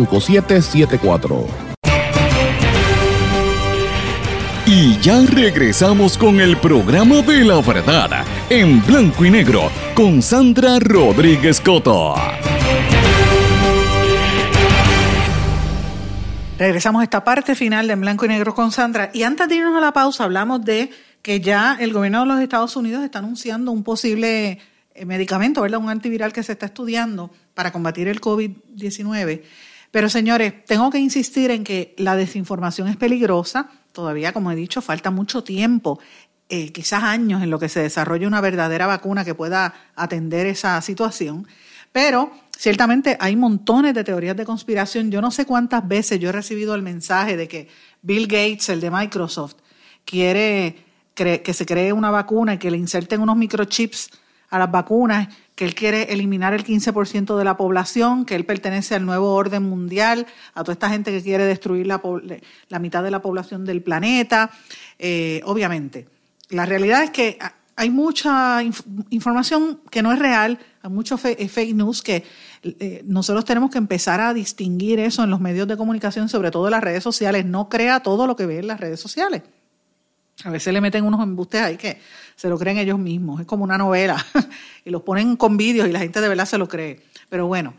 5774. Y ya regresamos con el programa de la verdad en blanco y negro con Sandra Rodríguez Coto. Regresamos a esta parte final de En Blanco y Negro con Sandra. Y antes de irnos a la pausa, hablamos de que ya el gobierno de los Estados Unidos está anunciando un posible eh, medicamento, ¿verdad? Un antiviral que se está estudiando para combatir el COVID-19 pero señores, tengo que insistir en que la desinformación es peligrosa. Todavía, como he dicho, falta mucho tiempo, eh, quizás años, en lo que se desarrolle una verdadera vacuna que pueda atender esa situación. Pero ciertamente hay montones de teorías de conspiración. Yo no sé cuántas veces yo he recibido el mensaje de que Bill Gates, el de Microsoft, quiere que se cree una vacuna y que le inserten unos microchips a las vacunas que él quiere eliminar el 15% de la población, que él pertenece al nuevo orden mundial, a toda esta gente que quiere destruir la, la mitad de la población del planeta. Eh, obviamente, la realidad es que hay mucha información que no es real, hay mucho eh, fake news que eh, nosotros tenemos que empezar a distinguir eso en los medios de comunicación, sobre todo en las redes sociales. No crea todo lo que ve en las redes sociales. A veces le meten unos embustes ahí que se lo creen ellos mismos. Es como una novela y los ponen con vídeos y la gente de verdad se lo cree. Pero bueno,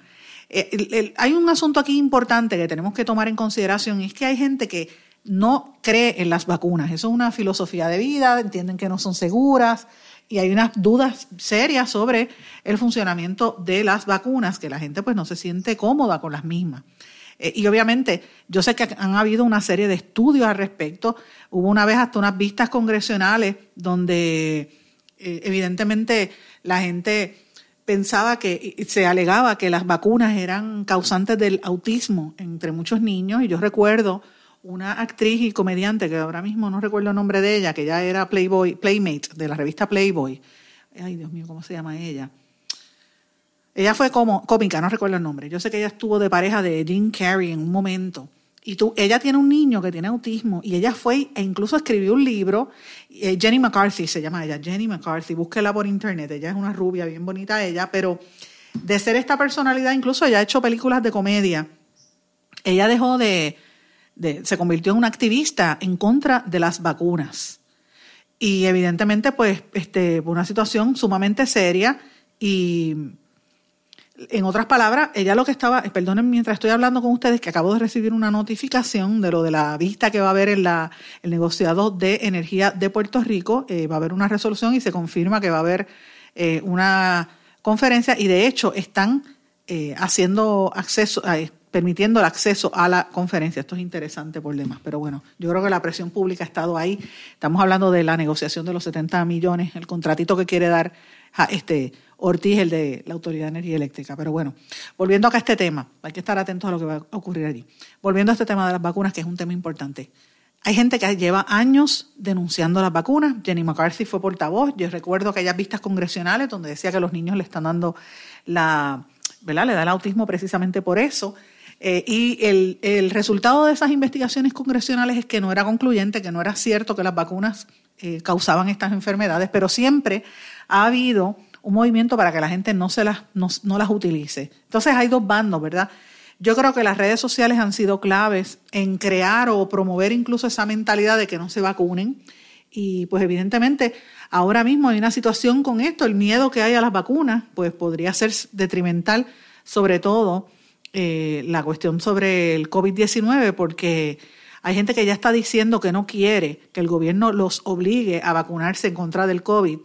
eh, hay un asunto aquí importante que tenemos que tomar en consideración y es que hay gente que no cree en las vacunas. Eso es una filosofía de vida, entienden que no son seguras y hay unas dudas serias sobre el funcionamiento de las vacunas, que la gente pues no se siente cómoda con las mismas. Eh, y obviamente, yo sé que han habido una serie de estudios al respecto. Hubo una vez hasta unas vistas congresionales donde eh, evidentemente la gente pensaba que se alegaba que las vacunas eran causantes del autismo entre muchos niños. Y yo recuerdo una actriz y comediante, que ahora mismo no recuerdo el nombre de ella, que ya era Playboy, Playmate de la revista Playboy. Ay, Dios mío, ¿cómo se llama ella? Ella fue como cómica, no recuerdo el nombre. Yo sé que ella estuvo de pareja de Jim Carrey en un momento. Y tú, ella tiene un niño que tiene autismo y ella fue e incluso escribió un libro. Eh, Jenny McCarthy se llama ella, Jenny McCarthy. Búsquela por internet. Ella es una rubia bien bonita ella, pero de ser esta personalidad, incluso ella ha hecho películas de comedia. Ella dejó de, de se convirtió en una activista en contra de las vacunas. Y evidentemente, pues, este, una situación sumamente seria y en otras palabras, ella lo que estaba, perdonen mientras estoy hablando con ustedes, que acabo de recibir una notificación de lo de la vista que va a haber en la, el negociado de energía de Puerto Rico. Eh, va a haber una resolución y se confirma que va a haber eh, una conferencia y de hecho están eh, haciendo acceso, permitiendo el acceso a la conferencia. Esto es interesante por demás, pero bueno, yo creo que la presión pública ha estado ahí. Estamos hablando de la negociación de los 70 millones, el contratito que quiere dar este Ortiz, el de la Autoridad de Energía Eléctrica. Pero bueno, volviendo acá a este tema, hay que estar atentos a lo que va a ocurrir allí. Volviendo a este tema de las vacunas, que es un tema importante. Hay gente que lleva años denunciando las vacunas. Jenny McCarthy fue portavoz. Yo recuerdo aquellas vistas congresionales donde decía que los niños le están dando la, ¿verdad? Le da el autismo precisamente por eso. Eh, y el, el, resultado de esas investigaciones congresionales es que no era concluyente, que no era cierto que las vacunas eh, causaban estas enfermedades, pero siempre ha habido un movimiento para que la gente no, se las, no, las utilice. Entonces hay dos bandos, ¿verdad? Yo creo que las redes sociales han sido claves en crear o promover incluso esa mentalidad de que no se vacunen. Y pues evidentemente ahora mismo hay una situación con esto, el miedo que hay a las vacunas, pues podría ser detrimental, sobre todo eh, la cuestión sobre el COVID-19, porque hay gente que ya está diciendo que no quiere que el gobierno los obligue a vacunarse en contra del COVID,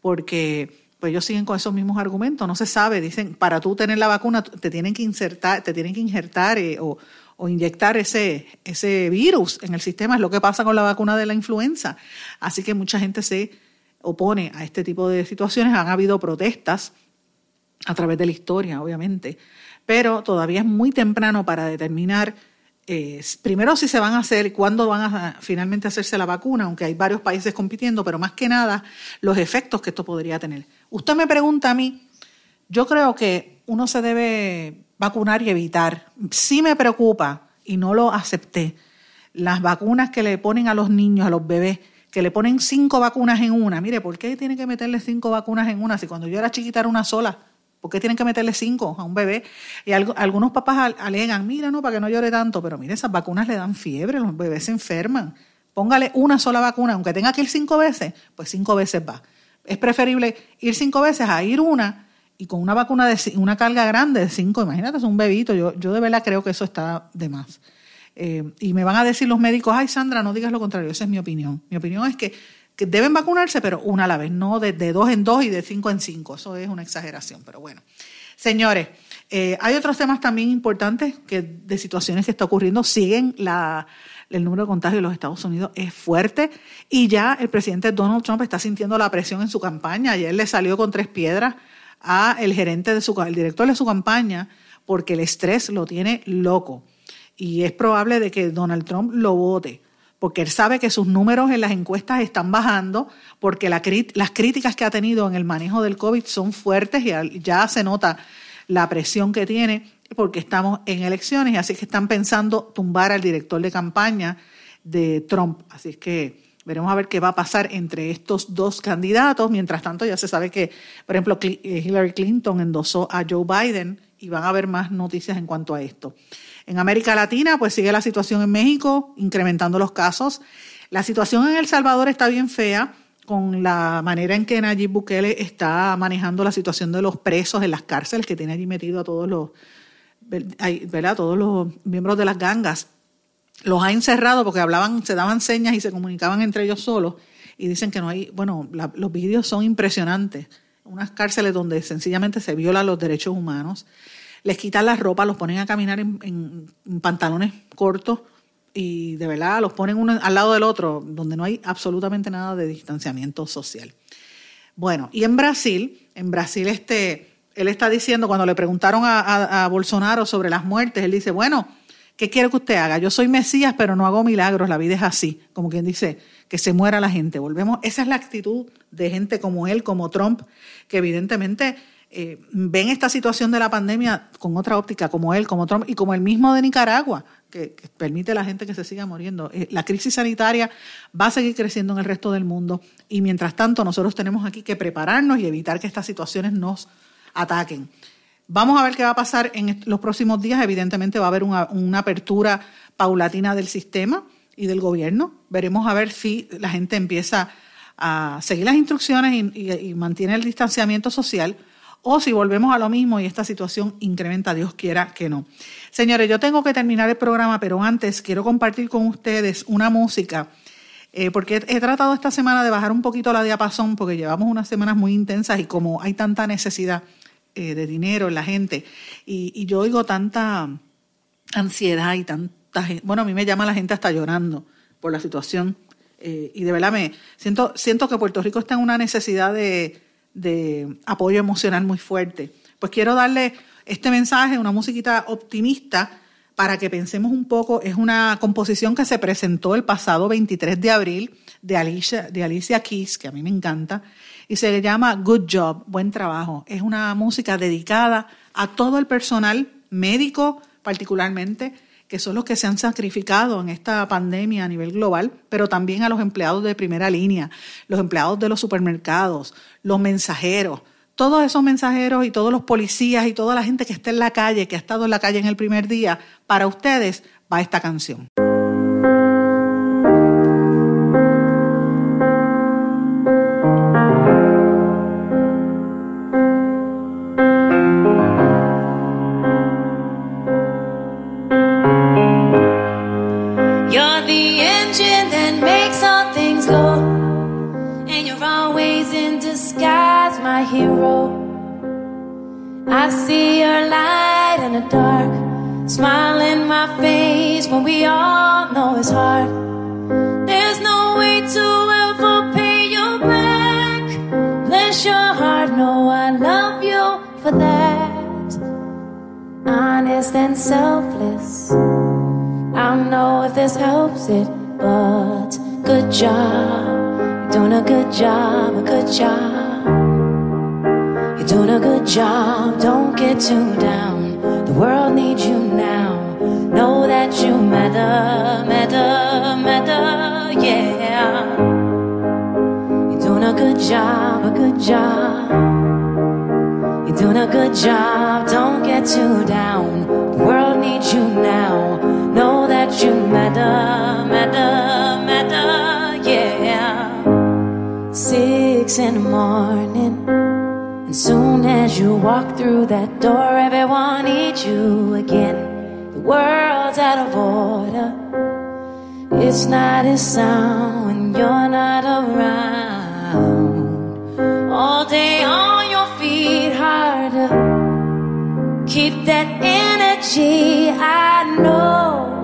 porque pues ellos siguen con esos mismos argumentos, no se sabe, dicen, para tú tener la vacuna te tienen que insertar, te tienen que injertar eh, o, inyectar ese, ese virus en el sistema, es lo que pasa con la vacuna de la influenza. Así que mucha gente se opone a este tipo de situaciones, han habido protestas a través de la historia, obviamente. Pero todavía es muy temprano para determinar eh, primero si se van a hacer cuándo van a finalmente hacerse la vacuna, aunque hay varios países compitiendo, pero más que nada los efectos que esto podría tener. Usted me pregunta a mí, yo creo que uno se debe vacunar y evitar. Sí me preocupa y no lo acepté. Las vacunas que le ponen a los niños, a los bebés, que le ponen cinco vacunas en una. Mire, ¿por qué tiene que meterle cinco vacunas en una si cuando yo era chiquita era una sola? ¿Por qué tienen que meterle cinco a un bebé? Y algunos papás alegan, mira, no, para que no llore tanto, pero mire, esas vacunas le dan fiebre, los bebés se enferman. Póngale una sola vacuna, aunque tenga que ir cinco veces, pues cinco veces va. Es preferible ir cinco veces a ir una y con una vacuna de una carga grande de cinco, imagínate, es un bebito, yo, yo de verdad creo que eso está de más. Eh, y me van a decir los médicos, ay Sandra, no digas lo contrario, esa es mi opinión. Mi opinión es que que deben vacunarse, pero una a la vez, no de, dos en dos y de cinco en cinco. Eso es una exageración, pero bueno. Señores, eh, hay otros temas también importantes que de situaciones que está ocurriendo. Siguen la, el número de contagios en los Estados Unidos es fuerte y ya el presidente Donald Trump está sintiendo la presión en su campaña. Ayer le salió con tres piedras a el gerente de su, el director de su campaña porque el estrés lo tiene loco y es probable de que Donald Trump lo vote porque él sabe que sus números en las encuestas están bajando, porque las críticas que ha tenido en el manejo del COVID son fuertes y ya se nota la presión que tiene, porque estamos en elecciones, así que están pensando tumbar al director de campaña de Trump. Así que veremos a ver qué va a pasar entre estos dos candidatos. Mientras tanto, ya se sabe que, por ejemplo, eh, Hillary Clinton endosó a Joe Biden y van a haber más noticias en cuanto a esto. En América Latina, pues sigue la situación en México, incrementando los casos. La situación en El Salvador está bien fea con la manera en que Nayib Bukele está manejando la situación de los presos en las cárceles, que tiene allí metido a todos los, ¿verdad? todos los miembros de las gangas. Los ha encerrado porque hablaban, se daban señas y se comunicaban entre ellos solos. Y dicen que no hay, bueno, los vídeos son impresionantes. Unas cárceles donde sencillamente se violan los derechos humanos les quitan la ropa, los ponen a caminar en, pantalones cortos y de verdad los ponen uno al lado del otro, donde no hay absolutamente nada de distanciamiento social. Bueno, y en Brasil, en Brasil este, él está diciendo, cuando le preguntaron a, Bolsonaro sobre las muertes, él dice, bueno, ¿qué quiere que usted haga? Yo soy Mesías, pero no hago milagros, la vida es así, como quien dice, que se muera la gente. Volvemos, esa es la actitud de gente como él, como Trump, que evidentemente eh, ven esta situación de la pandemia con otra óptica, como él, como Trump y como el mismo de Nicaragua, que, permite a la gente que se siga muriendo. Eh, la crisis sanitaria va a seguir creciendo en el resto del mundo y mientras tanto nosotros tenemos aquí que prepararnos y evitar que estas situaciones nos ataquen. Vamos a ver qué va a pasar en los próximos días. Evidentemente va a haber una, apertura paulatina del sistema y del gobierno. Veremos a ver si la gente empieza a seguir las instrucciones y mantiene el distanciamiento social o si volvemos a lo mismo y esta situación incrementa, Dios quiera que no. Señores, yo tengo que terminar el programa, pero antes quiero compartir con ustedes una música, eh, porque he, tratado esta semana de bajar un poquito la diapasón, porque llevamos unas semanas muy intensas y como hay tanta necesidad eh, de dinero en la gente, y, yo oigo tanta ansiedad y tanta gente, bueno, a mí me llama la gente hasta llorando por la situación. Eh, y de verdad me siento, siento que Puerto Rico está en una necesidad de, de apoyo emocional muy fuerte. Pues quiero darle este mensaje, una musiquita optimista, para que pensemos un poco. Es una composición que se presentó el pasado 23 de abril de Alicia, de Alicia Keys, que a mí me encanta, y se llama Good Job, buen trabajo. Es una música dedicada a todo el personal médico, particularmente, que son los que se han sacrificado en esta pandemia a nivel global, pero también a los empleados de primera línea, los empleados de los supermercados, los mensajeros, todos esos mensajeros y todos los policías y toda la gente que está en la calle, que ha estado en la calle en el primer día, para ustedes va esta canción. hero. I see your light in the dark, smile in my face when we all know it's hard. There's no way to ever pay you back. Bless your heart, know I love you for that. Honest and selfless. I don't know if this helps it, but good job. Doing a good job, a good job. Doing a good job, don't get too down. The world needs you now. Know that you matter, matter, matter, yeah. You're doing a good job, a good job. You're doing a good job, don't get too down. The world needs you now. Know that you matter, matter, matter, yeah. Six in the morning, as you walk through that door, everyone needs you again. The world's out of order. It's not as sound when you're not around. All day on your feet, harder. Keep that energy. I know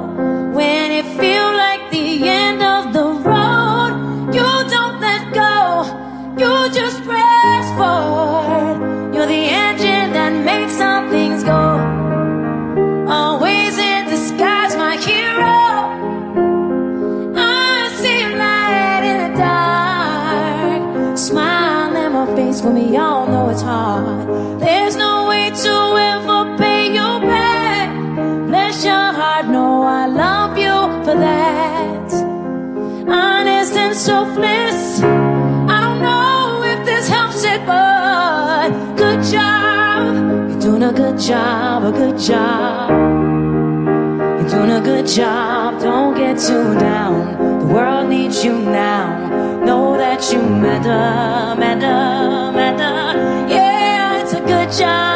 when we all know it's hard. There's no way to ever pay you back. Bless your heart, know I love you for that. Honest and selfless. I don't know if this helps it, but good job. You're doing a good job, a good job. You're doing a good job, don't get too down. The world needs you now. Know that you matter, matter sunshine.